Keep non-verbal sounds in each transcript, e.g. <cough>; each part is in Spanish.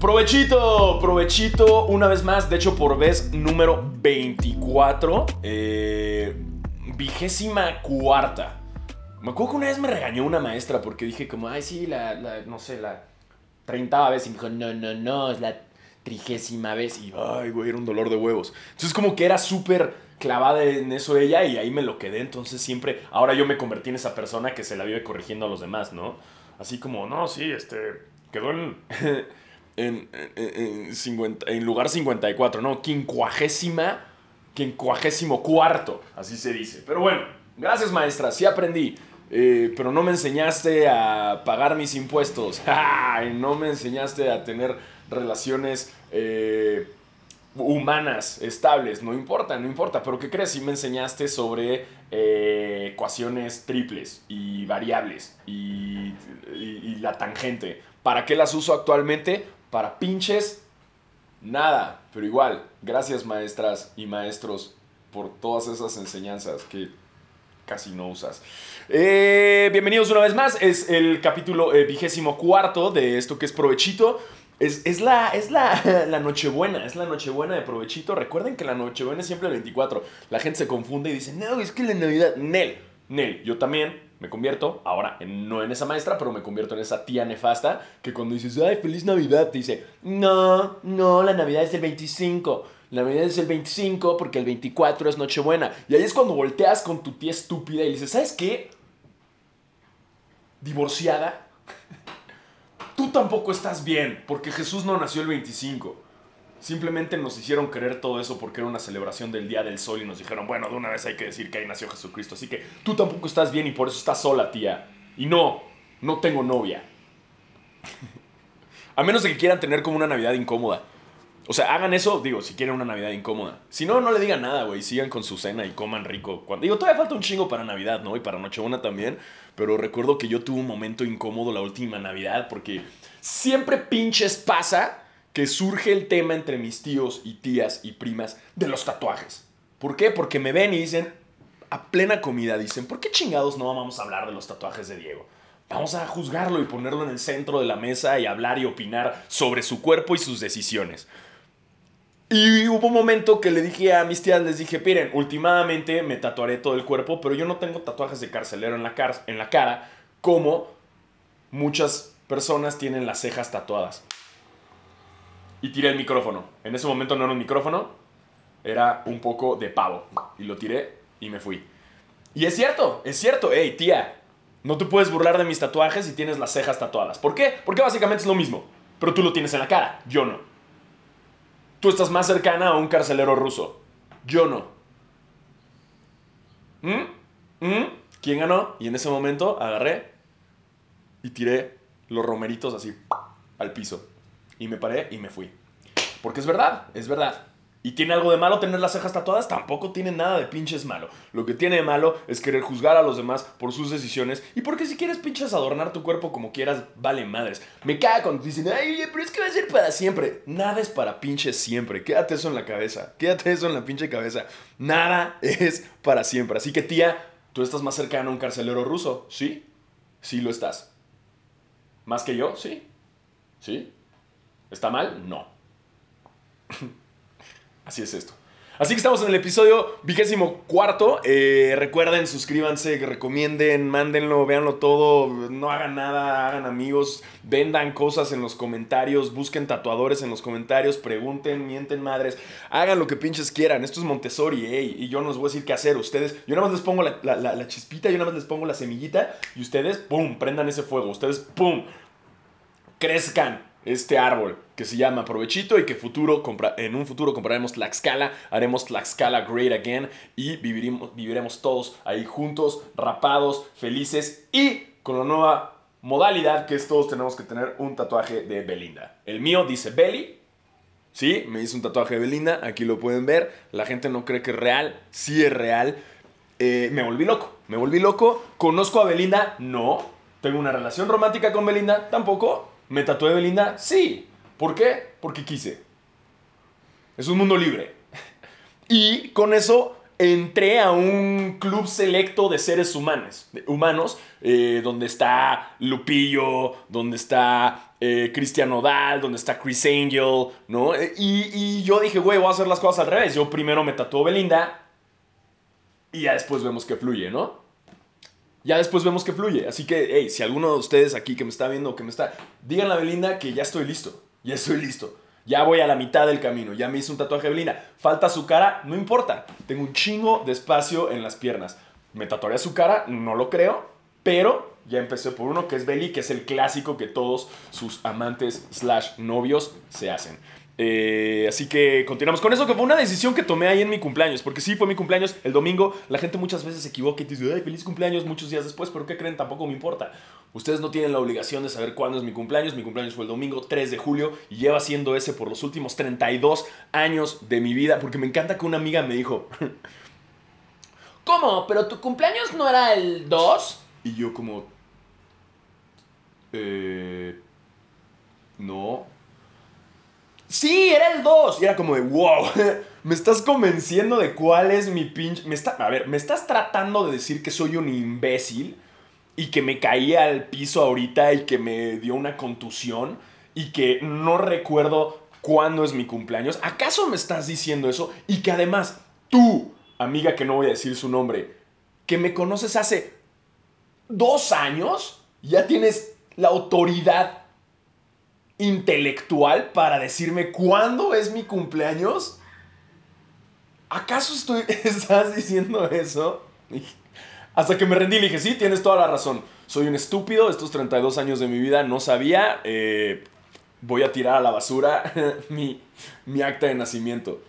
Provechito, provechito una vez más, de hecho por vez número 24, eh, vigésima cuarta. Me acuerdo que una vez me regañó una maestra porque dije como, ay sí, la, no sé, la treintava vez y me dijo, no, no, no, es la trigésima vez y, ay, güey, era un dolor de huevos. Entonces como que era súper clavada en eso ella y ahí me lo quedé, entonces siempre, ahora yo me convertí en esa persona que se la vive corrigiendo a los demás, ¿no? Así como, no, sí, este, quedó en... en, en, en, lugar 54, ¿no? Quincuagésima, quincuagésimo cuarto, así se dice. Pero bueno, gracias maestra, sí aprendí. Eh, pero no me enseñaste a pagar mis impuestos. <laughs> no me enseñaste a tener relaciones eh, humanas, estables. No importa, no importa. Pero ¿qué crees? Sí me enseñaste sobre eh, ecuaciones triples y variables y, y la tangente. ¿Para qué las uso actualmente? Para pinches, nada. Pero igual, gracias maestras y maestros por todas esas enseñanzas que casi no usas. Eh, bienvenidos una vez más. Es el capítulo eh, vigésimo cuarto de esto que es Provechito. Es, la, es la, <laughs> la, Nochebuena, es la Nochebuena de Provechito. Recuerden que la Nochebuena es siempre el 24. La gente se confunde y dice, no, es que la Navidad. Nel, Nel, yo también me convierto, ahora no en esa maestra, pero me convierto en esa tía nefasta que cuando dices, ay, feliz Navidad, te dice, no, no, la Navidad es el 25. La Navidad es el 25 porque el 24 es Nochebuena. Y ahí es cuando volteas con tu tía estúpida y dices, ¿sabes qué? Divorciada. Tú tampoco estás bien porque Jesús no nació el 25. Simplemente nos hicieron creer todo eso porque era una celebración del Día del Sol y nos dijeron, bueno, de una vez hay que decir que ahí nació Jesucristo. Así que tú tampoco estás bien y por eso estás sola, tía. Y no, no tengo novia. A menos de que quieran tener como una Navidad incómoda. O sea, hagan eso, digo, si quieren una Navidad incómoda. Si no, no le digan nada, güey. Sigan con su cena y coman rico. Cuando, digo, todavía falta un chingo para Navidad, ¿no? Y para Nochebuena también. Pero recuerdo que yo tuve un momento incómodo la última Navidad porque siempre pinches pasa que surge el tema entre mis tíos y tías y primas de los tatuajes. ¿Por qué? Porque me ven y dicen, a plena comida, dicen, ¿por qué chingados no vamos a hablar de los tatuajes de Diego? Vamos a juzgarlo y ponerlo en el centro de la mesa y hablar y opinar sobre su cuerpo y sus decisiones. Y hubo un momento que le dije a mis tías, les dije, miren, últimamente me tatuaré todo el cuerpo, pero yo no tengo tatuajes de carcelero en la, en la cara, como muchas personas tienen las cejas tatuadas y tiré el micrófono. En ese momento no era un micrófono, era un poco de pavo. Y lo tiré y me fui. Y es cierto, es cierto, hey tía, no te puedes burlar de mis tatuajes si tienes las cejas tatuadas. ¿Por qué? Porque básicamente es lo mismo, pero tú lo tienes en la cara, yo no. Tú estás más cercana a un carcelero ruso, yo no. ¿Mm? ¿Mm? ¿Quién ganó? Y en ese momento agarré y tiré los romeritos así al piso. Y me paré y me fui. Porque es verdad, es verdad. ¿Y tiene algo de malo tener las cejas tatuadas? Tampoco tiene nada de pinches malo. Lo que tiene de malo es querer juzgar a los demás por sus decisiones y porque si quieres pinches adornar tu cuerpo como quieras, vale madres. Me caga cuando dicen, ay, pero es que va a ser para siempre. Nada es para pinches siempre. Quédate eso en la cabeza. Quédate eso en la pinche cabeza. Nada es para siempre. Así que tía, tú estás más cercano a un carcelero ruso. ¿Sí? Sí lo estás. ¿Más que yo? Sí. ¿Sí? ¿Está mal? No. <laughs> Así es esto. Así que estamos en el episodio vigésimo cuarto. Eh, recuerden, suscríbanse, recomienden, mándenlo, véanlo todo. No hagan nada, hagan amigos, vendan cosas en los comentarios, busquen tatuadores en los comentarios, pregunten, mienten madres, hagan lo que pinches quieran. Esto es Montessori, y yo no les voy a decir qué hacer. Ustedes, yo nada más les pongo la, la chispita, yo nada más les pongo la semillita y ustedes, ¡pum!, prendan ese fuego. Ustedes, ¡pum!, crezcan este árbol que se llama Provechito y que futuro en un futuro compraremos Tlaxcala, haremos Tlaxcala Great Again y viviremos, viviremos todos ahí juntos, rapados, felices y con la nueva modalidad que es todos tenemos que tener un tatuaje de Belinda. El mío dice Belly, sí, me hice un tatuaje de Belinda, aquí lo pueden ver, la gente no cree que es real, sí es real. Eh, me volví loco, me volví loco, conozco a Belinda, no, tengo una relación romántica con Belinda, tampoco, ¿Me tatué Belinda? Sí. ¿Por qué? Porque quise. Es un mundo libre. Y con eso entré a un club selecto de seres humanos, humanos eh, donde está Lupillo, donde está eh, Cristian Nodal, donde está Chris Angel, ¿no? Eh, y, y, yo dije, güey, voy a hacer las cosas al revés. Yo primero me tatuó Belinda y ya después vemos que fluye, ¿no? Ya después vemos que fluye. Así que, hey, si alguno de ustedes aquí que me está viendo o que me está, díganle a Belinda que ya estoy listo, ya estoy listo. Ya voy a la mitad del camino, ya me hice un tatuaje de Belinda. Falta su cara, no importa. Tengo un chingo de espacio en las piernas. ¿Me tatuaré su cara? No lo creo, pero ya empecé por uno que es Beli, que es el clásico que todos sus amantes slash novios se hacen. Eh, así que continuamos con eso, que fue una decisión que tomé ahí en mi cumpleaños, porque sí fue mi cumpleaños el domingo. La gente muchas veces se equivoca y te dice, ay, feliz cumpleaños muchos días después, pero ¿qué creen? Tampoco me importa. Ustedes no tienen la obligación de saber cuándo es mi cumpleaños. Mi cumpleaños fue el domingo 3 de julio y lleva siendo ese por los últimos 32 años de mi vida, porque me encanta que una amiga me dijo, <laughs> ¿cómo? ¿Pero tu cumpleaños no era el 2? Y yo como, eh, no. Sí, era el 2. Y era como de, wow, <laughs> me estás convenciendo de cuál es mi pinche... Me está, a ver, me estás tratando de decir que soy un imbécil y que me caí al piso ahorita y que me dio una contusión y que no recuerdo cuándo es mi cumpleaños. ¿Acaso me estás diciendo eso? Y que además tú, amiga que no voy a decir su nombre, que me conoces hace dos años, ya tienes la autoridad intelectual para decirme cuándo es mi cumpleaños? ¿Acaso estoy, <laughs> estás diciendo eso? Hasta que me rendí y dije, sí, tienes toda la razón. Soy un estúpido, estos 32 años de mi vida no sabía. Eh, voy a tirar a la basura <laughs> mi, mi acta de nacimiento.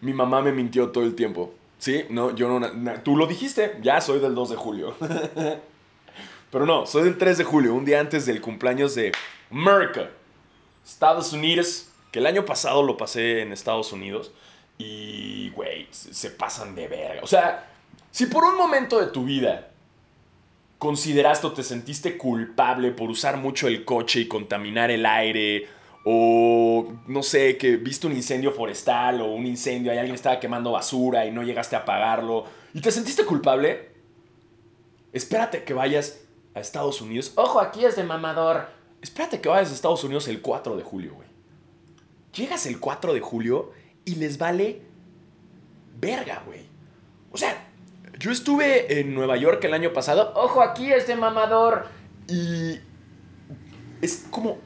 Mi mamá me mintió todo el tiempo. Sí, no, yo no... Tú lo dijiste, ya soy del 2 de julio. <laughs> Pero no, soy del 3 de julio, un día antes del cumpleaños de Merca. Estados Unidos, que el año pasado lo pasé en Estados Unidos y, güey, se pasan de verga. O sea, si por un momento de tu vida consideraste o te sentiste culpable por usar mucho el coche y contaminar el aire, o no sé, que viste un incendio forestal o un incendio y alguien estaba quemando basura y no llegaste a apagarlo, y te sentiste culpable, espérate que vayas a Estados Unidos. Ojo, aquí es de mamador Espérate que vayas a Estados Unidos el 4 de julio, güey. Llegas el 4 de julio y les vale verga, güey. O sea, yo estuve en Nueva York el año pasado. Ojo, aquí este mamador. Y es como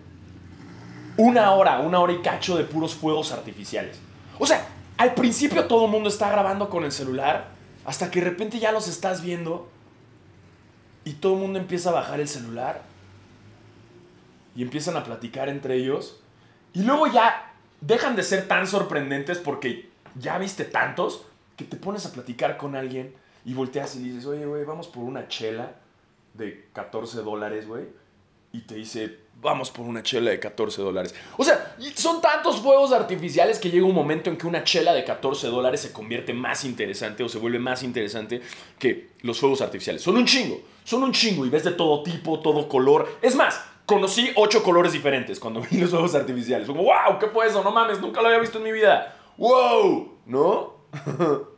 una hora, una hora y cacho de puros fuegos artificiales. O sea, al principio todo el mundo está grabando con el celular, hasta que de repente ya los estás viendo y todo el mundo empieza a bajar el celular y empiezan a platicar entre ellos. Y luego ya dejan de ser tan sorprendentes porque ya viste tantos que te pones a platicar con alguien y volteas y dices, oye, güey, vamos por una chela de 14 dólares, güey. Y te dice, vamos por una chela de 14 dólares. O sea, son tantos fuegos artificiales que llega un momento en que una chela de 14 dólares se convierte más interesante o se vuelve más interesante que los fuegos artificiales. Son un chingo, son un chingo y ves de todo tipo, todo color. Es más, conocí ocho colores diferentes cuando <laughs> vi los ojos artificiales. Como, wow, ¿qué fue eso? No mames, nunca lo había visto en mi vida. ¡Wow! ¿No? <laughs>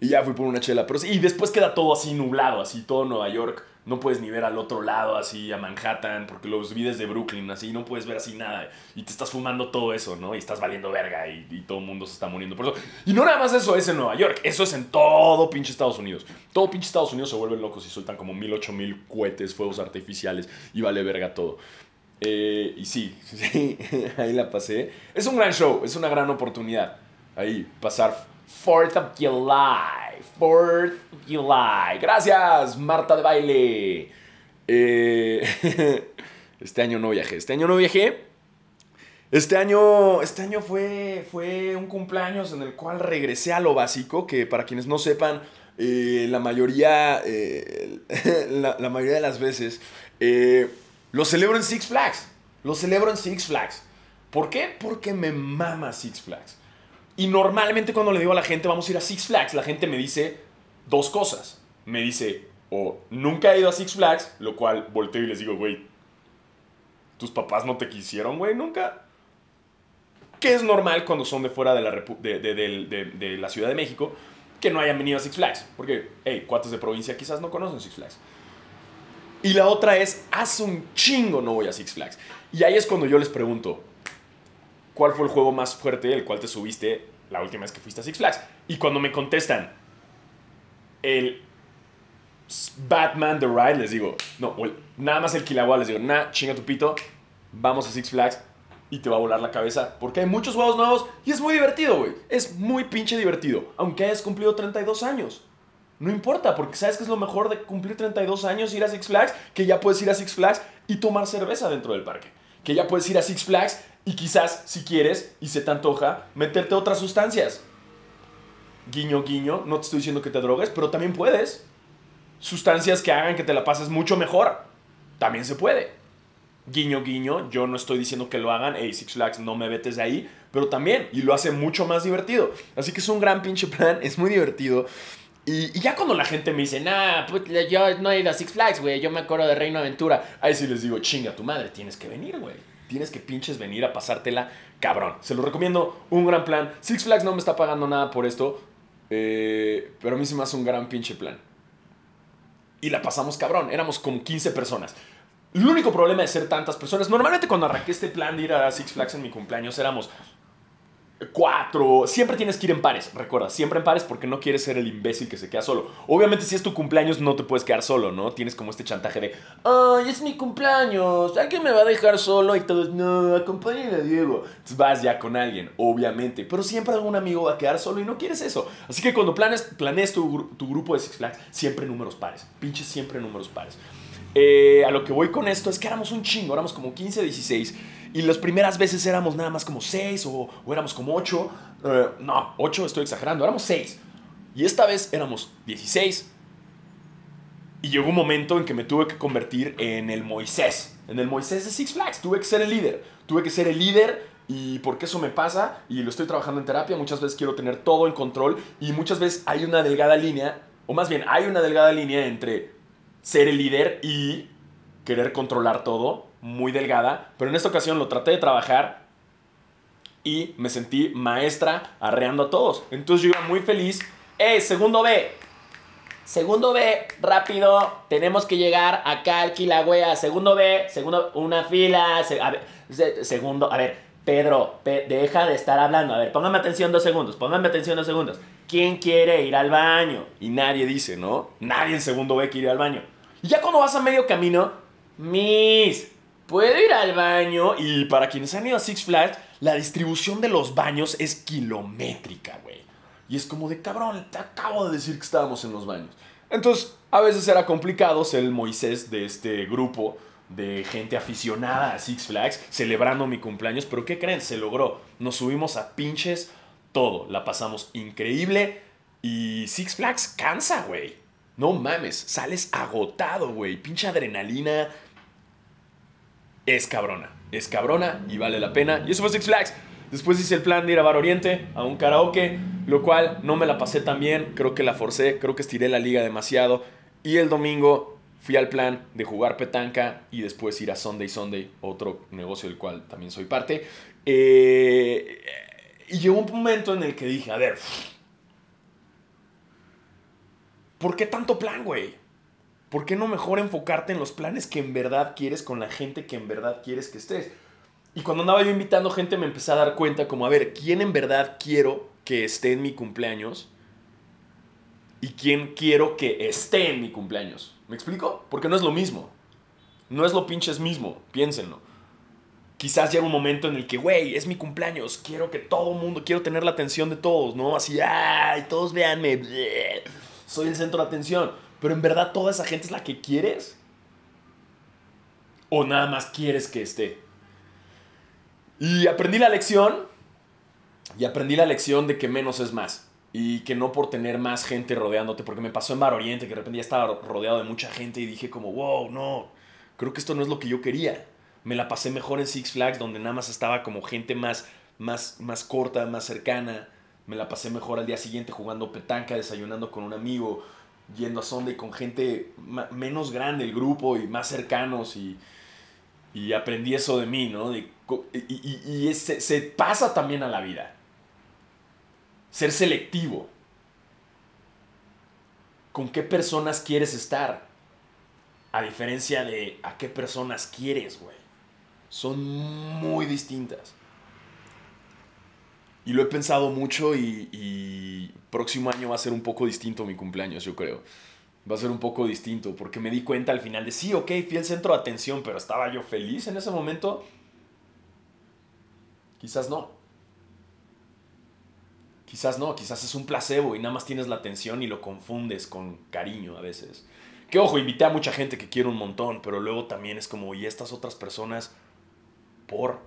y ya fui por una chela. Pero sí, y después queda todo así nublado, así todo Nueva York no puedes ni ver al otro lado, así a Manhattan, porque los vi desde Brooklyn, así no puedes ver así nada. Y te estás fumando todo eso, ¿no? Y estás valiendo verga y, todo el mundo se está muriendo por eso. Y no nada más eso es en Nueva York, eso es en todo pinche Estados Unidos. Todo pinche Estados Unidos se vuelven locos y sueltan como mil, ocho mil cohetes, fuegos artificiales y vale verga todo. Eh, y sí, <laughs> sí, ahí la pasé. Es un gran show, es una gran oportunidad. Ahí, pasar 4th of July. 4th of July. Gracias, Marta de baile. Eh, <laughs> este año no viajé. Este año no viajé. Este año, este año fue, fue un cumpleaños en el cual regresé a lo básico, que para quienes no sepan, eh, la mayoría, eh, <laughs> la, la, mayoría de las veces, lo celebro en Six Flags. Lo celebro en Six Flags. ¿Por qué? Porque me mama Six Flags. Y normalmente cuando le digo a la gente vamos a ir a Six Flags, la gente me dice dos cosas. Me dice, o nunca he ido a Six Flags, lo cual volteo y les digo, güey, ¿tus papás no te quisieron, güey, nunca? Que es normal cuando son de fuera de la, de, de, de, la Ciudad de México. que no hayan venido a Six Flags. Porque, hey, cuates de provincia quizás no conocen Six Flags. Y la otra es, hace un chingo no voy a Six Flags. Y ahí es cuando yo les pregunto, ¿cuál fue el juego más fuerte el cual te subiste la última vez que fuiste a Six Flags? Y cuando me contestan, el Batman The Ride, les digo, no, nada más el Kilauea, les digo, nah, chinga tu pito, vamos a Six Flags y te va a volar la cabeza. Porque hay muchos juegos nuevos y es muy divertido, güey. Es muy pinche divertido, aunque hayas cumplido 32 años. No importa, porque sabes que es lo mejor de cumplir 32 años, ir a Six Flags, que ya puedes ir a Six Flags y tomar cerveza dentro del parque. Que ya puedes ir a Six Flags y quizás, si quieres y se te antoja, meterte otras sustancias. Guiño, guiño, no te estoy diciendo que te drogues, pero también puedes. Sustancias que hagan que te la pases mucho mejor. También se puede. Guiño, guiño, yo no estoy diciendo que lo hagan, hey, Six Flags, no me vetes de ahí, pero también, y lo hace mucho más divertido. Así que es un gran pinche plan, es muy divertido. Y, y ya cuando la gente me dice, nah, Nah, pues yo no he ido a Six Flags, güey. Yo me acuerdo de Reino Aventura. ahí sí les digo, chinga tu madre, tienes que venir, güey. Tienes que pinches venir a pasártela, cabrón. Se lo recomiendo, un gran plan. Six Flags no me está pagando nada por esto, eh, pero a mí se me hace un gran pinche plan. Y la pasamos cabrón, éramos como 15 personas. El único problema de ser tantas personas, normalmente cuando arranqué este plan de ir a Six Flags en mi cumpleaños éramos cuatro. Siempre tienes que ir en pares, recuerda, siempre en pares porque no quieres ser el imbécil que se queda solo. Obviamente si es tu cumpleaños no te puedes quedar solo, ¿no? Tienes como este chantaje de, Ay, es mi cumpleaños. ¿Alguien me va a dejar solo? Y todos, no, acompáñale a Diego. Vas ya con alguien, obviamente. Pero siempre algún amigo va a quedar solo y no quieres eso. Así que cuando planes, gru- tu grupo de Six Flags, siempre números pares. Pinches siempre números pares. Eh, a lo que voy con esto es que éramos un chingo, éramos como 15, 16. Y las primeras veces éramos nada más como 6 o, o éramos como 8. no, 8 estoy exagerando, éramos 6. Y esta vez éramos 16. Y llegó un momento en que me tuve que convertir en el Moisés. En el Moisés de Six Flags. Tuve que ser el líder. Tuve que ser el líder. Y porque eso me pasa, y lo estoy trabajando en terapia, muchas veces quiero tener todo en control. Y muchas veces hay una delgada línea, o más bien hay una delgada línea entre ser el líder y querer controlar todo. Muy delgada. Pero en esta ocasión lo traté de trabajar y me sentí maestra arreando a todos. Entonces yo iba muy feliz. ¡Eh, segundo B! Segundo B, rápido, tenemos que llegar acá al Kilauea. Segundo B, segundo, una fila. segundo, a ver, Pedro, Pe- deja de estar hablando. A ver, póngame atención dos segundos, póngame atención dos segundos. ¿Quién quiere ir al baño? Y nadie dice, ¿no? Nadie en segundo B quiere ir al baño. Y ya cuando vas a medio camino, Miss, ¿puedo ir al baño? y para quienes han ido a Six Flags, la distribución de los baños es kilométrica, güey. Y es como de cabrón, te acabo de decir que estábamos en los baños. Entonces, a veces era complicado ser el Moisés de este grupo de gente aficionada a Six Flags celebrando mi cumpleaños, pero ¿qué creen? Se logró. Nos subimos a pinches todo, la pasamos increíble y Six Flags cansa, güey. No mames, sales agotado, güey. Pinche adrenalina es cabrona. Es cabrona y vale la pena. Y eso fue Six Flags. Después hice el plan de ir a Bar Oriente, a un karaoke, lo cual no me la pasé tan bien. Creo que la forcé, creo que estiré la liga demasiado. Y el domingo fui al plan de jugar petanca y después ir a Sunday Sunday, otro negocio del cual también soy parte. Eh, y llegó un momento en el que dije, a ver, ¿por qué tanto plan, güey? ¿Por qué no mejor enfocarte en los planes que en verdad quieres con la gente que en verdad quieres que estés? Y cuando andaba yo invitando gente me empecé a dar cuenta como, a ver, ¿quién en verdad quiero que esté en mi cumpleaños? ¿Y quién quiero que esté en mi cumpleaños? ¿Me explico? Porque no es lo mismo. No es lo pinches mismo, piénsenlo. Quizás llega un momento en el que, güey, es mi cumpleaños, quiero que todo mundo, quiero tener la atención de todos, ¿no? Así, ay, todos véanme, soy el centro de atención. Pero en verdad toda esa gente es la que quieres. O nada más quieres que esté. Y aprendí la lección. Y aprendí la lección de que menos es más. Y que no por tener más gente rodeándote. Porque me pasó en Bar Oriente que de repente ya estaba rodeado de mucha gente y dije como, wow, no. Creo que esto no es lo que yo quería. Me la pasé mejor en Six Flags donde nada más estaba como gente más, más, más corta, más cercana. Me la pasé mejor al día siguiente jugando petanca, desayunando con un amigo, yendo a Sunday con gente menos grande el grupo y más cercanos y, y aprendí eso de mí, ¿no? De y y- y se, pasa también a la vida. Ser selectivo. con qué personas quieres estar. A diferencia de a qué personas quieres, güey. Son muy distintas. Y lo he pensado mucho y próximo año va a ser un poco distinto mi cumpleaños, yo creo. Va a ser un poco distinto porque me di cuenta al final de, sí, ok, fui el centro de atención, pero estaba yo feliz en ese momento. Quizás no. Quizás no, quizás es un placebo y nada más tienes la atención y lo confundes con cariño a veces. Que ojo, invité a mucha gente que quiero un montón, pero luego también es como, ¿y estas otras personas? ¿Por?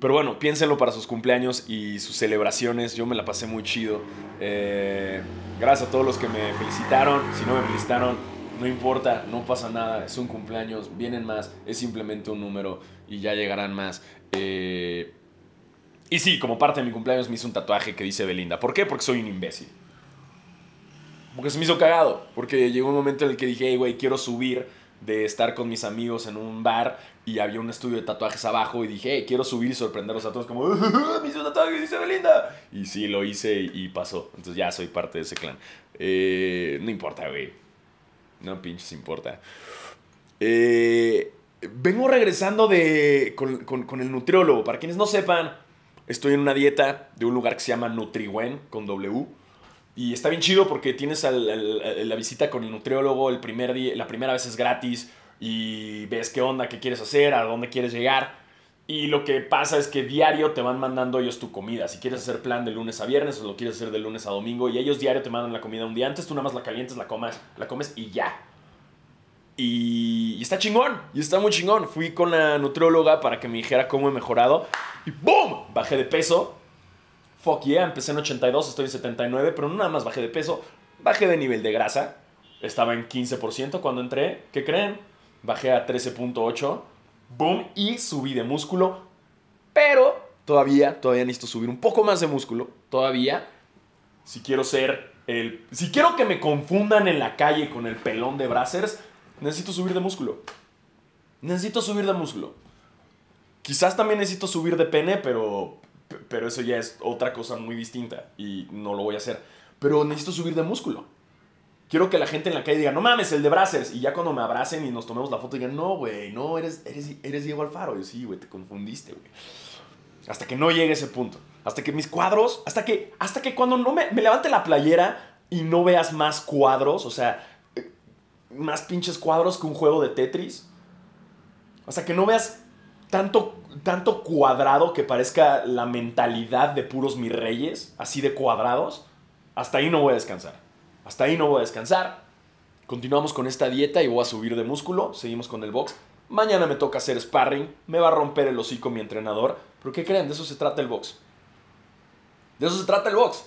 Pero bueno, piénsenlo para sus cumpleaños y sus celebraciones. Yo me la pasé muy chido. Eh, gracias a todos los que me felicitaron. Si no me felicitaron, no importa, no pasa nada. Es un cumpleaños, vienen más. Es simplemente un número y ya llegarán más. Eh, y sí, como parte de mi cumpleaños me hice un tatuaje que dice Belinda. ¿Por qué? Porque soy un imbécil. Porque se me hizo cagado. Porque llegó un momento en el que dije, hey, güey, quiero subir de estar con mis amigos en un bar y había un estudio de tatuajes abajo y dije, hey, quiero subir y sorprenderlos a todos como, me hice un tatuaje, dice Belinda. Y sí, lo hice y, pasó. Entonces ya soy parte de ese clan. Eh, no importa, güey. No pinches importa. Eh, vengo regresando de, con, con, el nutriólogo. Para quienes no sepan, estoy en una dieta de un lugar que se llama Nutriwen con W. Y está bien chido porque tienes la visita con el nutriólogo el primer día, la primera vez es gratis y ves qué onda, qué quieres hacer, a dónde quieres llegar. Y lo que pasa es que diario te van mandando ellos tu comida. Si quieres hacer plan de lunes a viernes o lo quieres hacer de lunes a domingo y ellos diario te mandan la comida un día antes, tú nada más la calientes, la comes, la comes y ya. Y, y está chingón, y está muy chingón. Fui con la nutrióloga para que me dijera cómo he mejorado y ¡boom! Bajé de peso fuck yeah, empecé en 82, estoy en 79, pero no nada más bajé de peso, bajé de nivel de grasa. Estaba en 15% cuando entré. ¿Qué creen? Bajé a 13.8. Boom. Y subí de músculo. Pero todavía, todavía necesito subir un poco más de músculo. Todavía. Si quiero ser el... Si quiero que me confundan en la calle con el pelón de Brazzers, necesito subir de músculo. Necesito subir de músculo. Quizás también necesito subir de pene, pero pero eso ya es otra cosa muy distinta y no lo voy a hacer. Pero necesito subir de músculo. Quiero que la gente en la calle diga, no mames, el de Brazzers. Y ya cuando me abracen y nos tomemos la foto digan, no, güey, no, eres, eres, eres Diego Alfaro. Y sí, güey, te confundiste, güey. Hasta que no llegue ese punto. Hasta que mis cuadros, hasta que, hasta que cuando no me, me levante la playera y no veas más cuadros, o sea, eh, más pinches cuadros que un juego de Tetris. Hasta que no veas tanto, tanto cuadrado que parezca la mentalidad de puros mis reyes, así de cuadrados, hasta ahí no voy a descansar. Hasta ahí no voy a descansar. Continuamos con esta dieta y voy a subir de músculo. Seguimos con el box. Mañana me toca hacer sparring. Me va a romper el hocico mi entrenador. Pero ¿qué creen? De eso se trata el box. De eso se trata el box.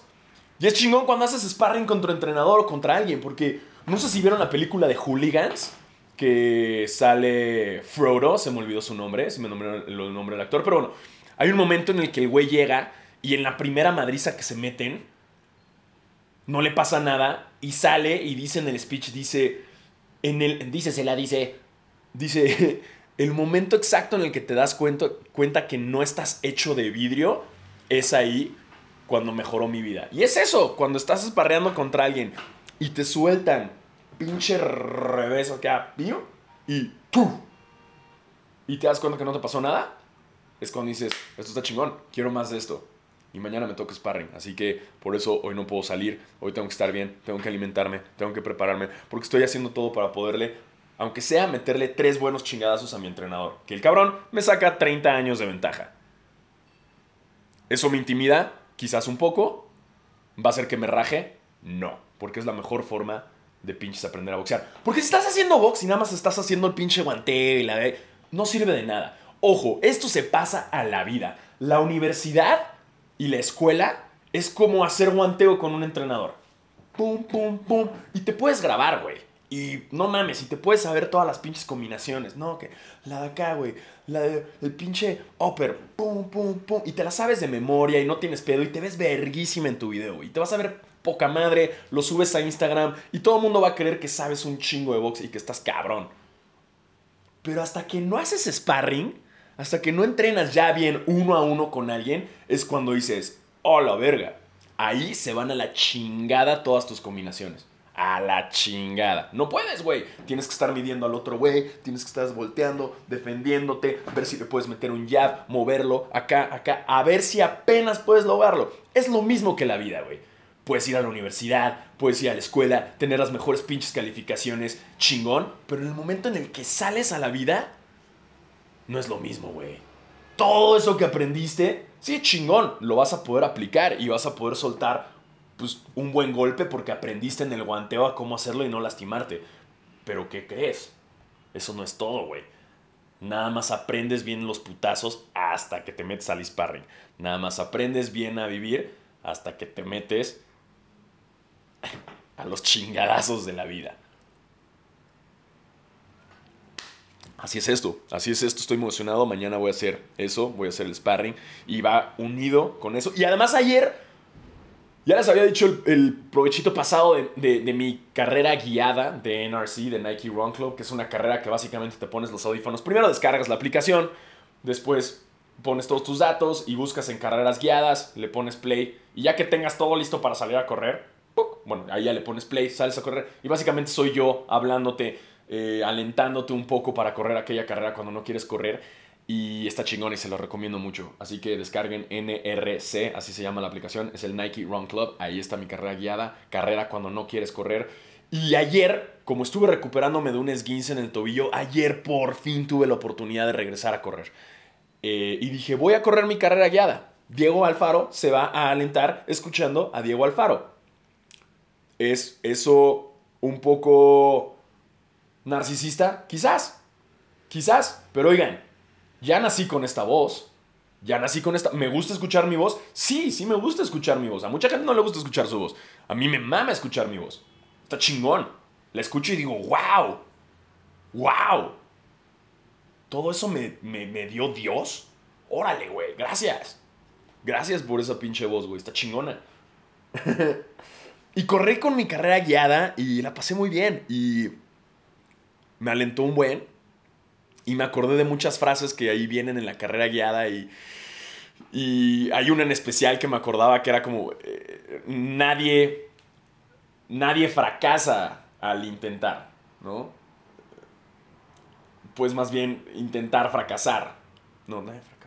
Y es chingón cuando haces sparring contra entrenador o contra alguien. Porque no sé si vieron la película de Hooligans que sale Frodo, se me olvidó su nombre, se me nombró el nombre del actor, pero bueno, hay un momento en el que el güey llega y en la primera madriza que se meten, no le pasa nada y sale y dice en el speech, dice, en el, dice, se la dice, dice, <laughs> el momento exacto en el que te das cuenta, cuenta que no estás hecho de vidrio es ahí cuando mejoró mi vida. Y es eso, cuando estás esparreando contra alguien y te sueltan pinche revés acá, mío, y tú. Y te das cuenta que no te pasó nada, es cuando dices, esto está chingón, quiero más de esto. Y mañana me toca sparring, así que por eso hoy no puedo salir, hoy tengo que estar bien, tengo que alimentarme, tengo que prepararme, porque estoy haciendo todo para poderle, aunque sea meterle tres buenos chingadazos a mi entrenador, que el cabrón me saca 30 años de ventaja. ¿Eso me intimida? Quizás un poco. ¿Va a hacer que me raje? No, porque es la mejor forma de pinches aprender a boxear. Porque si estás haciendo box y nada más estás haciendo el pinche guanteo y la de... No sirve de nada. Ojo, esto se pasa a la vida. La universidad y la escuela es como hacer guanteo con un entrenador. Pum, pum, pum. Y te puedes grabar, güey. Y no mames, y te puedes saber todas las pinches combinaciones. No, que la de acá, güey. La de, el pinche upper. Pum, pum, pum. Y te la sabes de memoria y no tienes pedo. Y te ves verguísima en tu video, Y te vas a ver poca madre, lo subes a Instagram y todo el mundo va a creer que sabes un chingo de box y que estás cabrón. Pero hasta que no haces sparring, hasta que no entrenas ya bien uno a uno con alguien, es cuando dices, oh la verga. Ahí se van a la chingada todas tus combinaciones. a la chingada. No puedes, güey. Tienes que estar midiendo al otro güey, tienes que estar volteando, defendiéndote, ver si le puedes meter un jab, moverlo acá, acá, a ver si apenas puedes lograrlo. Es lo mismo que la vida, güey. Puedes ir a la universidad, puedes ir a la escuela, tener las mejores pinches calificaciones, chingón, pero en el momento en el que sales a la vida, no es lo mismo, güey. Todo eso que aprendiste, sí, chingón, lo vas a poder aplicar y vas a poder soltar pues, un buen golpe porque aprendiste en el guanteo a cómo hacerlo y no lastimarte. Pero ¿qué crees? Eso no es todo, güey. Nada más aprendes bien los putazos hasta que te metes al sparring. Nada más aprendes bien a vivir hasta que te metes a los chingadazos de la vida. Así es esto, así es esto, estoy emocionado, mañana voy a hacer eso, voy a hacer el sparring y va unido con eso. Y además ayer, ya les había dicho el, provechito pasado de, de, mi carrera guiada de NRC, de Nike Run Club, que es una carrera que básicamente te pones los audífonos. Primero descargas la aplicación, después pones todos tus datos y buscas en carreras guiadas, le pones play y ya que tengas todo listo para salir a correr, bueno, ahí ya le pones play, sales a correr y básicamente soy yo hablándote, eh, alentándote un poco para correr aquella carrera cuando no quieres correr. Y está chingón y se lo recomiendo mucho. Así que descarguen NRC, así se llama la aplicación. Es el Nike Run Club. Ahí está mi carrera guiada. Carrera cuando no quieres correr. Y ayer, como estuve recuperándome de un esguince en el tobillo, ayer por fin tuve la oportunidad de regresar a correr. Eh, y dije, voy a correr mi carrera guiada. Diego Alfaro se va a alentar escuchando a Diego Alfaro. ¿Es eso un poco narcisista? Quizás, quizás, pero oigan, ya nací con esta voz, ya nací con esta... ¿Me gusta escuchar mi voz? Sí, sí me gusta escuchar mi voz. A mucha gente no le gusta escuchar su voz. A mí me mama escuchar mi voz. Está chingón. La escucho y digo, wow, wow. Todo eso me, me, me dio Dios. Órale, güey, gracias. Gracias por esa pinche voz, güey. Está chingona. <laughs> Y corrí con mi carrera guiada y la pasé muy bien. Y me alentó un buen. Y me acordé de muchas frases que ahí vienen en la carrera guiada. Y, y hay una en especial que me acordaba que era como, eh, nadie, nadie fracasa al intentar, ¿no? Pues más bien intentar fracasar. No, nadie fracasa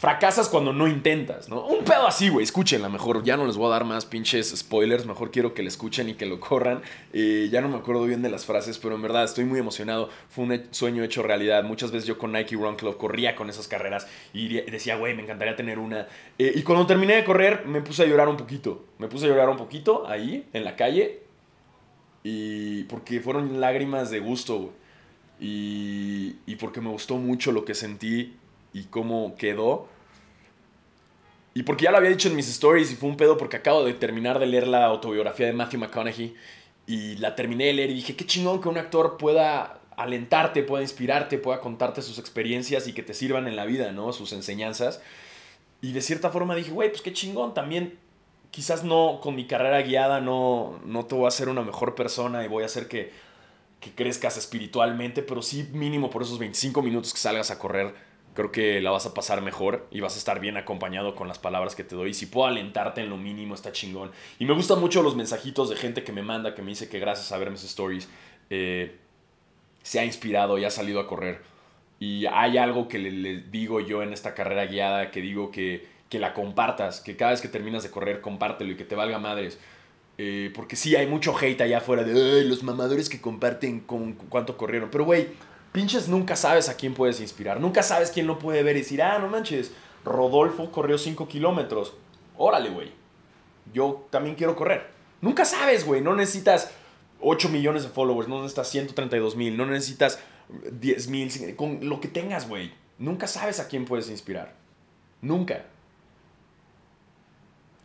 fracasas cuando no intentas, ¿no? Un pedo así, güey. Escúchenla mejor. Ya no les voy a dar más pinches spoilers. Mejor quiero que la escuchen y que lo corran. Eh, ya no me acuerdo bien de las frases, pero en verdad estoy muy emocionado. Fue un sueño hecho realidad. Muchas veces yo con Nike Run Club corría con esas carreras y decía, güey, me encantaría tener una. Eh, y cuando terminé de correr, me puse a llorar un poquito. Me puse a llorar un poquito ahí, en la calle. Y porque fueron lágrimas de gusto, güey. Y, y porque me gustó mucho lo que sentí y cómo quedó. Y porque ya lo había dicho en mis stories y fue un pedo porque acabo de terminar de leer la autobiografía de Matthew McConaughey y la terminé de leer y dije, qué chingón que un actor pueda alentarte, pueda inspirarte, pueda contarte sus experiencias y que te sirvan en la vida, ¿no? Sus enseñanzas. Y de cierta forma dije, güey, pues qué chingón, también quizás no con mi carrera guiada no, no te voy a hacer una mejor persona y voy a hacer que, que crezcas espiritualmente, pero sí mínimo por esos 25 minutos que salgas a correr creo que la vas a pasar mejor y vas a estar bien acompañado con las palabras que te doy. Si puedo alentarte en lo mínimo, está chingón. Y me gustan mucho los mensajitos de gente que me manda, que me dice que gracias a ver mis stories eh, se ha inspirado y ha salido a correr. Y hay algo que le, digo yo en esta carrera guiada, que digo que, que, la compartas, que cada vez que terminas de correr, compártelo y que te valga madres. Eh, porque sí, hay mucho hate allá afuera de los mamadores que comparten con cuánto corrieron. Pero, güey, pinches nunca sabes a quién puedes inspirar. Nunca sabes quién lo puede ver y decir, ah, no manches, Rodolfo corrió 5 kilómetros. Órale, güey. Yo también quiero correr. Nunca sabes, güey. No necesitas 8 millones de followers, no necesitas 132 mil, no necesitas 10 mil, con lo que tengas, güey. Nunca sabes a quién puedes inspirar. Nunca.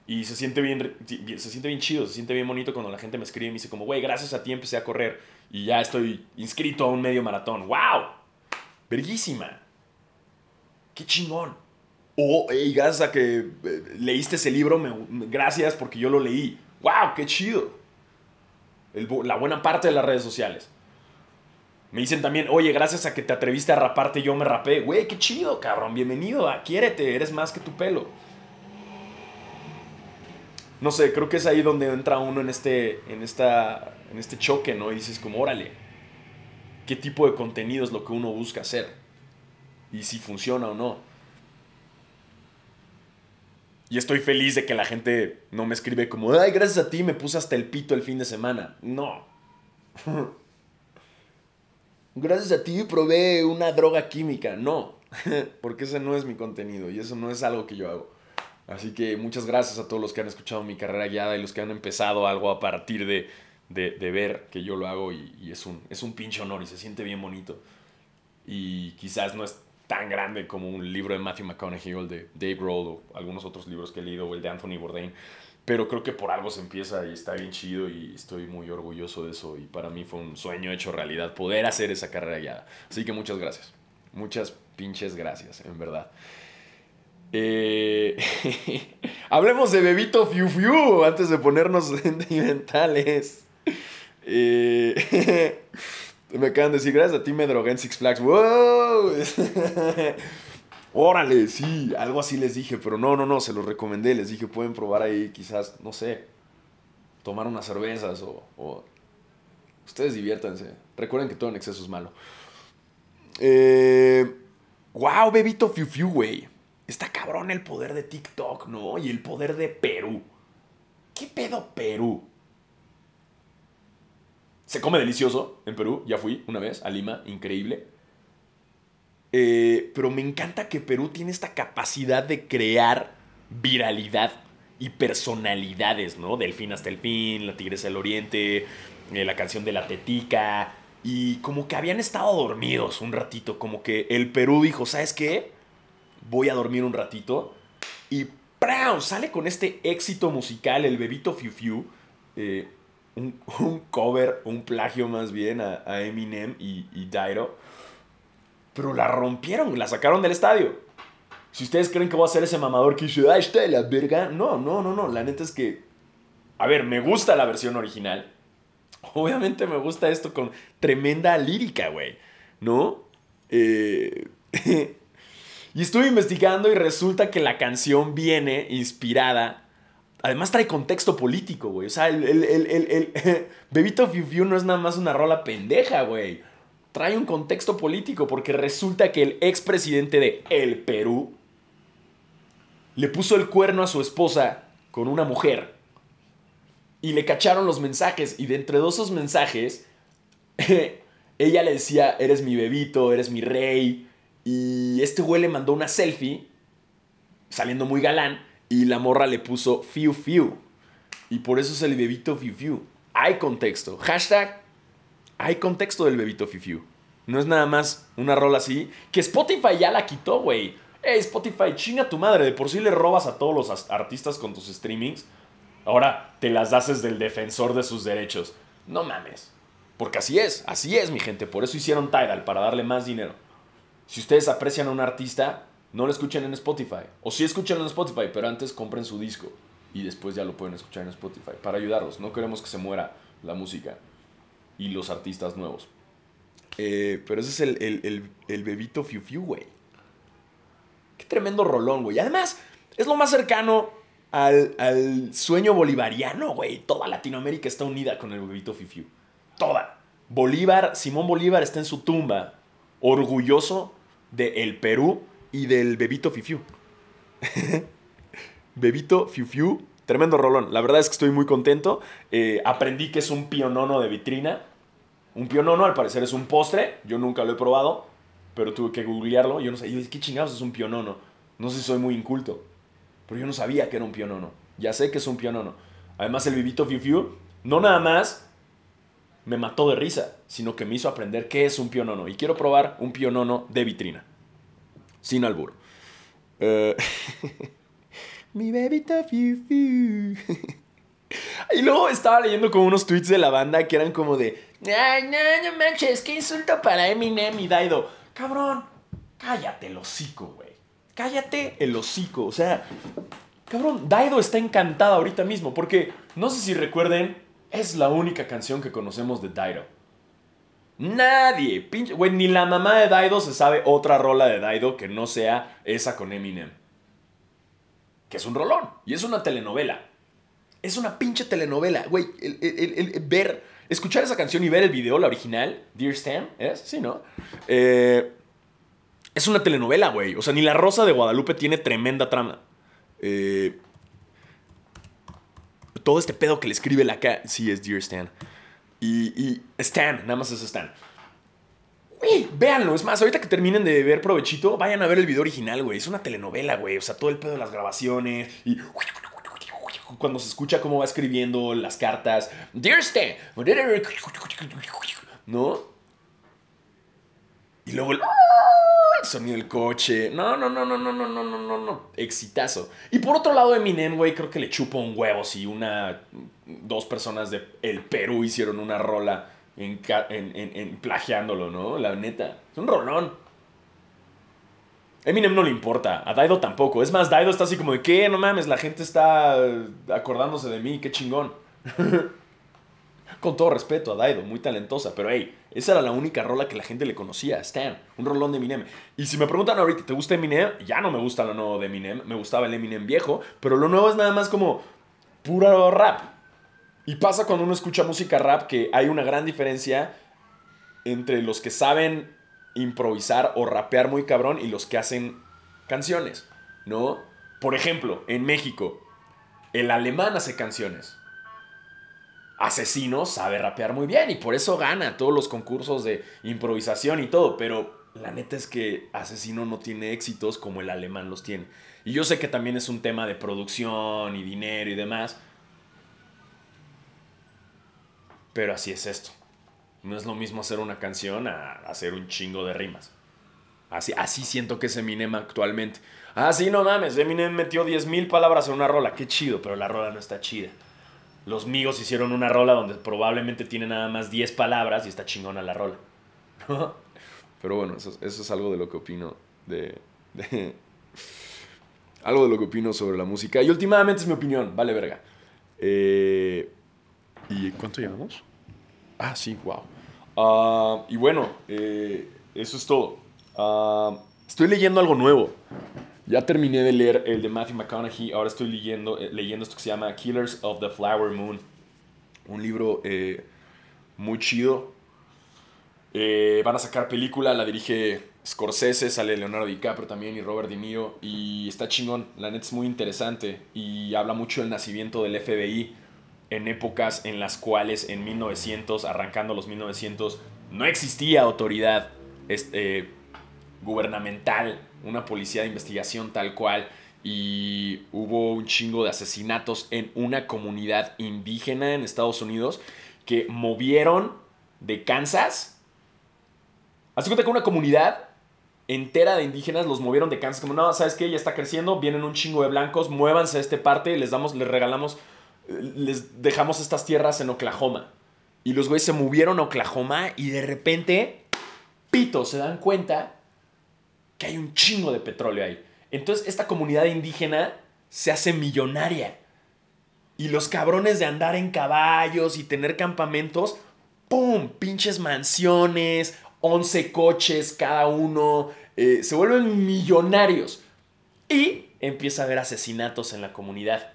Y se siente bien, se siente bien chido, se siente bien bonito cuando la gente me escribe y me dice como, güey, gracias a ti empecé a correr y ya estoy inscrito a un medio maratón. ¡Wow! Verguísima. ¡Qué chingón! O, hey, gracias a que eh, leíste ese libro, gracias porque yo lo leí. ¡Wow! ¡Qué chido! la buena parte de las redes sociales. Me dicen también, oye, gracias a que te atreviste a raparte, yo me rapé. Güey, qué chido, cabrón. Bienvenido, quiérete, eres más que tu pelo. No sé, creo que es ahí donde entra uno en este, en esta, en este choque, ¿no? Y dices como, órale, ¿qué tipo de contenido es lo que uno busca hacer? Y si funciona o no. Y estoy feliz de que la gente no me escribe como, ay, gracias a ti me puse hasta el pito el fin de semana. No. <laughs> gracias a ti probé una droga química. No. <laughs> Porque ese no es mi contenido y eso no es algo que yo hago. Así que muchas gracias a todos los que han escuchado mi carrera guiada y los que han empezado algo a partir de, de, ver que yo lo hago y, es, un, es un pinche honor y se siente bien bonito. Y quizás no es tan grande como un libro de Matthew McConaughey o el de Dave Grohl o algunos otros libros que he leído o el de Anthony Bourdain. Pero creo que por algo se empieza y está bien chido y estoy muy orgulloso de eso. Y para mí fue un sueño hecho realidad poder hacer esa carrera guiada. Así que muchas gracias. Muchas pinches gracias, en verdad. Eh, <laughs> hablemos de Bebito Fiu Fiu antes de ponernos <laughs> sentimentales. Eh, <laughs> me acaban de decir, gracias a ti me drogué en Six Flags. ¡Wow! Órale, sí, algo así les dije, pero no, no, no, se los recomendé. Les dije, pueden probar ahí, quizás, no sé, tomar unas cervezas o. Ustedes diviértanse. Recuerden que todo en exceso es malo. Eh, wow, bebito fiu fiu, güey. Está cabrón el poder de TikTok, ¿no? Y el poder de Perú. ¿Qué pedo Perú? Se come delicioso en Perú. Ya fui una vez a Lima, increíble. Eh, pero me encanta que Perú tiene esta capacidad de crear viralidad y personalidades, ¿no? Del fin hasta el fin, la Tigresa del Oriente, eh, la canción de la Tetica. Y como que habían estado dormidos un ratito, como que el Perú dijo, ¿sabes qué? Voy a dormir un ratito. Y ¡pram! sale con este éxito musical, el bebito Fiu Fiu. Eh, un, <laughs> cover, un plagio más bien a, Eminem y, y Dairo pero la rompieron, la sacaron del estadio. Si ustedes creen que voy a ser ese mamador que dice, ah, está de la verga. No, no, no, no. La neta es que. A ver, me gusta la versión original. Obviamente me gusta esto con tremenda lírica, güey. ¿No? Eh, <laughs> y estuve investigando y resulta que la canción viene inspirada. Además trae contexto político, güey. O sea, el, el, el, el <laughs> Bebito Fiu Fiu no es nada más una rola pendeja, güey trae un contexto político porque resulta que el expresidente de El Perú le puso el cuerno a su esposa con una mujer y le cacharon los mensajes y de entre esos mensajes <laughs> ella le decía, eres mi bebito, eres mi rey y este güey le mandó una selfie saliendo muy galán y la morra le puso fiu fiu y por eso es el bebito fiu fiu. Hay contexto. Hashtag hay contexto del bebito Fifiu. No es nada más una rola así. Que Spotify ya la quitó, güey. Hey, Spotify, chinga tu madre. De por sí le robas a todos los artistas con tus streamings. Ahora te las haces del defensor de sus derechos. No mames. Porque así es, así es, mi gente. Por eso hicieron Tidal, para darle más dinero. Si ustedes aprecian a un artista, no lo escuchen en Spotify. O sí escuchen en Spotify, pero antes compren su disco. Y después ya lo pueden escuchar en Spotify. Para ayudarlos. No queremos que se muera la música y los artistas nuevos. Eh, pero ese es el, el, bebito Fiu Fiu, güey. Qué tremendo rolón, güey. Además, es lo más cercano al, sueño bolivariano, güey. Toda Latinoamérica está unida con el bebito Fiu Fiu. Toda. Bolívar, Simón Bolívar está en su tumba, orgulloso de el Perú y del bebito Fiu Fiu. <laughs> bebito Fiu Fiu Tremendo rolón. La verdad es que estoy muy contento. Eh, aprendí que es un pionono de vitrina. Un pionono, al parecer, es un postre. Yo nunca lo he probado, pero tuve que googlearlo. Yo no sé, ¿qué chingados es un pionono? No sé si soy muy inculto, pero yo no sabía que era un pionono. Ya sé que es un pionono. Además, el vivito Fiu Fiu no nada más me mató de risa, sino que me hizo aprender qué es un pionono. Y quiero probar un pionono de vitrina. Sin albur. Eh, <laughs> Mi bebito fiu fiu. <laughs> Y luego estaba leyendo como unos tweets de la banda que eran como de, ay, no, no manches, qué insulto para Eminem y Daido. Cabrón, cállate el hocico, güey. Cállate el hocico. O sea, cabrón, Daido está encantada ahorita mismo porque, no sé si recuerden, es la única canción que conocemos de Daido. Nadie, pinche, güey, ni la mamá de Daido se sabe otra rola de Daido que no sea esa con Eminem que es un rolón y es una telenovela. Es una pinche telenovela, güey. El, el- el- ver, escuchar esa canción y ver el video, la original, Dear Stan, ¿es? Sí, ¿no? Eh, es una telenovela, güey. O sea, ni La Rosa de Guadalupe tiene tremenda trama. Eh, todo este pedo que le escribe la ca... Sí, es Dear Stan. Y, y Stan, nada más es Stan. Güey, véanlo. Es más, ahorita que terminen de ver Provechito, vayan a ver el video original, güey. Es una telenovela, güey. O sea, todo el pedo de las grabaciones y... Cuando se escucha cómo va escribiendo las cartas. Dear Stan. ¿No? Y luego el, el sonido del coche. No, no, no, no, no, no, no, no, no, no. Exitazo. Y por otro lado, Eminem, güey, creo que le chupa un huevo si una. Dos personas de el Perú hicieron una rola en, en, en- en plagiándolo, ¿no? La neta. Es un rolón. Eminem no le importa, a Daido tampoco. Es más, Daido está así como de, ¿qué? No mames, la gente está acordándose de mí, qué chingón. <laughs> Con todo respeto a Daido, muy talentosa, pero hey, esa era la única rola que la gente le conocía, Stan, un rolón de Eminem. Y si me preguntan ahorita, ¿te gusta Eminem? Ya no me gusta lo nuevo de Eminem, me gustaba el Eminem viejo, pero lo nuevo es nada más como puro rap. Y pasa cuando uno escucha música rap que hay una gran diferencia entre los que saben improvisar o rapear muy cabrón y los que hacen canciones, ¿no? Por ejemplo, en México, el alemán hace canciones. Asesino sabe rapear muy bien y por eso gana todos los concursos de improvisación y todo, pero la neta es que Asesino no tiene éxitos como el alemán los tiene. Y yo sé que también es un tema de producción y dinero y demás, pero así es esto. No es lo mismo hacer una canción a hacer un chingo de rimas. Así, así siento que es Eminem actualmente. Ah, sí, no mames, Eminem metió 10.000 palabras en una rola, qué chido, pero la rola no está chida. Los Migos hicieron una rola donde probablemente tiene nada más 10 palabras y está chingona la rola. <laughs> Pero bueno, eso, eso es algo de lo que opino de, de- <laughs> Algo de lo que opino sobre la música. Y últimamente es mi opinión, vale verga. Eh, ¿Y cuánto llevamos? Ah, sí, wow. Ah, y bueno, eh, eso es todo. Ah, estoy leyendo algo nuevo. Ya terminé de leer el de Matthew McConaughey. Ahora estoy leyendo, eh, leyendo esto que se llama Killers of the Flower Moon. Un libro eh, muy chido. Eh, van a sacar película, la dirige Scorsese, sale Leonardo DiCaprio también y Robert De Niro. Y está chingón, la neta es muy interesante. Y habla mucho del nacimiento del FBI en épocas en las cuales en 1900, arrancando los 1900, no existía autoridad este, gubernamental, una policía de investigación tal cual. Y hubo un chingo de asesinatos en una comunidad indígena en Estados Unidos que movieron de Kansas. Hazte cuenta que una comunidad entera de indígenas los movieron de Kansas. Como, no, ¿sabes qué? Ya está creciendo, vienen un chingo de blancos, muévanse a esta parte, les damos, les regalamos, les dejamos estas tierras en Oklahoma. Y los güeyes se movieron a Oklahoma y de repente, pito, se dan cuenta que hay un chingo de petróleo ahí. Entonces esta comunidad indígena se hace millonaria. Y los cabrones de andar en caballos y tener campamentos, ¡pum! Pinches mansiones, 11 coches cada uno, eh, se vuelven millonarios. Y empieza a haber asesinatos en la comunidad.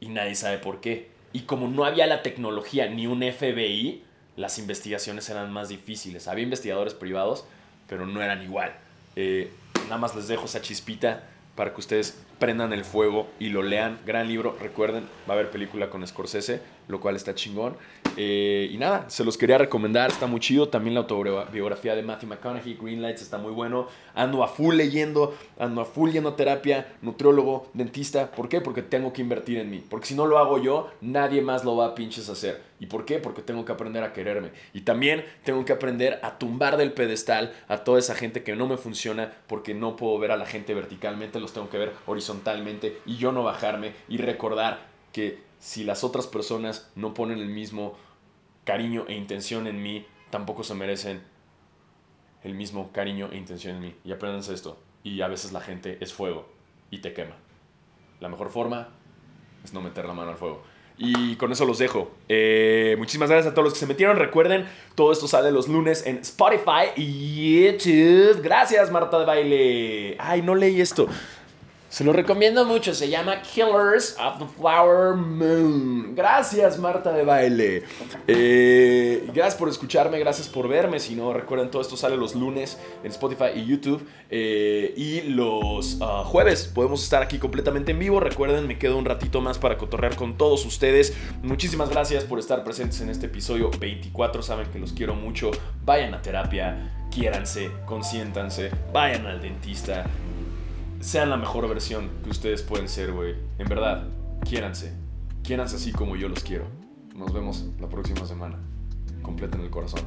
Y nadie sabe por qué. Y como no había la tecnología ni un FBI, las investigaciones eran más difíciles. Había investigadores privados, pero no eran igual. Eh, nada más les dejo esa chispita para que ustedes prendan el fuego y lo lean. Gran libro, recuerden, va a haber película con Scorsese, lo cual está chingón. Eh, y nada, se los quería recomendar, está muy chido. También la autobiografía de Matthew McConaughey, Greenlights, está muy bueno. Ando a full leyendo, ando a full yendo a terapia, nutriólogo, dentista. ¿Por qué? Porque tengo que invertir en mí. Porque si no lo hago yo, nadie más lo va a pinches hacer. ¿Y por qué? Porque tengo que aprender a quererme. Y también tengo que aprender a tumbar del pedestal a toda esa gente que no me funciona porque no puedo ver a la gente verticalmente, los tengo que ver horizontalmente y yo no bajarme y recordar que si las otras personas no ponen el mismo cariño e intención en mí, tampoco se merecen el mismo cariño e intención en mí. Y aprendanse esto. Y a veces la gente es fuego y te quema. La mejor forma es no meter la mano al fuego. Y con eso los dejo. Eh, muchísimas gracias a todos los que se metieron. Recuerden, todo esto sale los lunes en Spotify y YouTube. Gracias, Marta de Baile. Ay, no leí esto. Se lo recomiendo mucho, se llama Killers of the Flower Moon. Gracias, Marta de Baile. Eh, gracias por escucharme, gracias por verme. Si no, recuerden, todo esto sale los lunes en Spotify y YouTube. Eh, y los ah, jueves podemos estar aquí completamente en vivo. Recuerden, me quedo un ratito más para cotorrear con todos ustedes. Muchísimas gracias por estar presentes en este episodio 24. Saben que los quiero mucho. Vayan a terapia, quiéranse, consiéntanse, vayan al dentista sean la mejor versión que ustedes pueden ser, güey. En verdad, quiéranse. Quiéranse así como yo los quiero. Nos vemos la próxima semana. Completen el corazón.